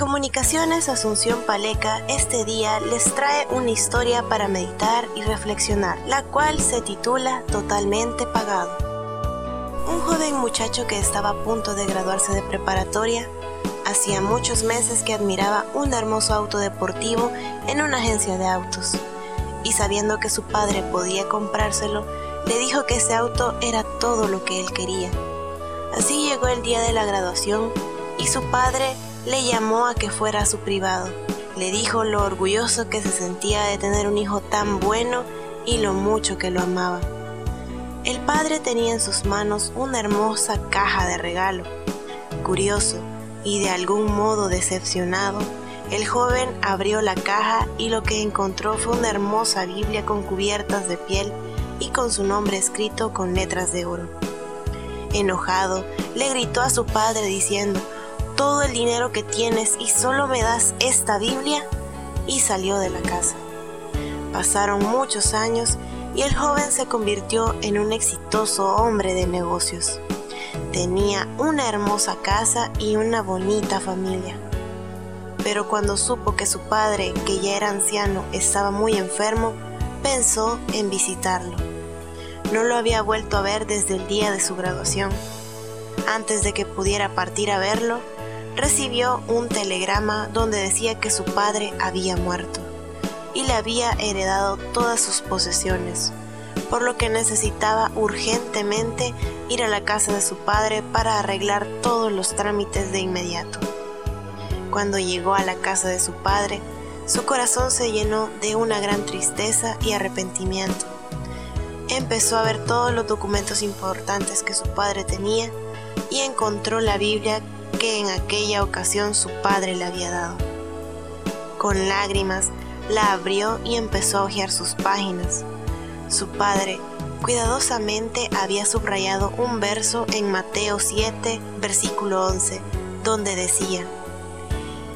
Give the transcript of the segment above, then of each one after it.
Comunicaciones Asunción Paleca este día les trae una historia para meditar y reflexionar, la cual se titula Totalmente Pagado. Un joven muchacho que estaba a punto de graduarse de preparatoria, hacía muchos meses que admiraba un hermoso auto deportivo en una agencia de autos, y sabiendo que su padre podía comprárselo, le dijo que ese auto era todo lo que él quería. Así llegó el día de la graduación y su padre le llamó a que fuera a su privado. Le dijo lo orgulloso que se sentía de tener un hijo tan bueno y lo mucho que lo amaba. El padre tenía en sus manos una hermosa caja de regalo. Curioso y de algún modo decepcionado, el joven abrió la caja y lo que encontró fue una hermosa Biblia con cubiertas de piel y con su nombre escrito con letras de oro. Enojado, le gritó a su padre diciendo, todo el dinero que tienes y solo me das esta Biblia? Y salió de la casa. Pasaron muchos años y el joven se convirtió en un exitoso hombre de negocios. Tenía una hermosa casa y una bonita familia. Pero cuando supo que su padre, que ya era anciano, estaba muy enfermo, pensó en visitarlo. No lo había vuelto a ver desde el día de su graduación. Antes de que pudiera partir a verlo, recibió un telegrama donde decía que su padre había muerto y le había heredado todas sus posesiones, por lo que necesitaba urgentemente ir a la casa de su padre para arreglar todos los trámites de inmediato. Cuando llegó a la casa de su padre, su corazón se llenó de una gran tristeza y arrepentimiento. Empezó a ver todos los documentos importantes que su padre tenía y encontró la Biblia que en aquella ocasión su padre le había dado. Con lágrimas la abrió y empezó a hojear sus páginas. Su padre cuidadosamente había subrayado un verso en Mateo 7, versículo 11, donde decía,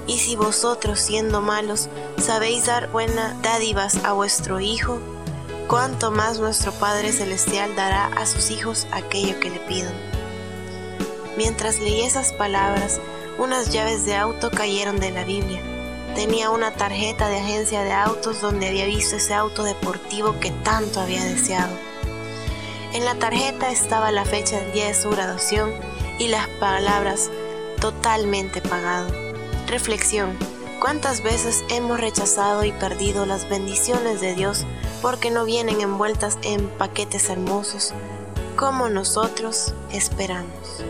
Y si vosotros siendo malos sabéis dar buenas dádivas a vuestro Hijo, cuánto más nuestro Padre Celestial dará a sus hijos aquello que le pidan. Mientras leí esas palabras, unas llaves de auto cayeron de la Biblia. Tenía una tarjeta de agencia de autos donde había visto ese auto deportivo que tanto había deseado. En la tarjeta estaba la fecha del día de su graduación y las palabras totalmente pagado. Reflexión. ¿Cuántas veces hemos rechazado y perdido las bendiciones de Dios porque no vienen envueltas en paquetes hermosos como nosotros esperamos?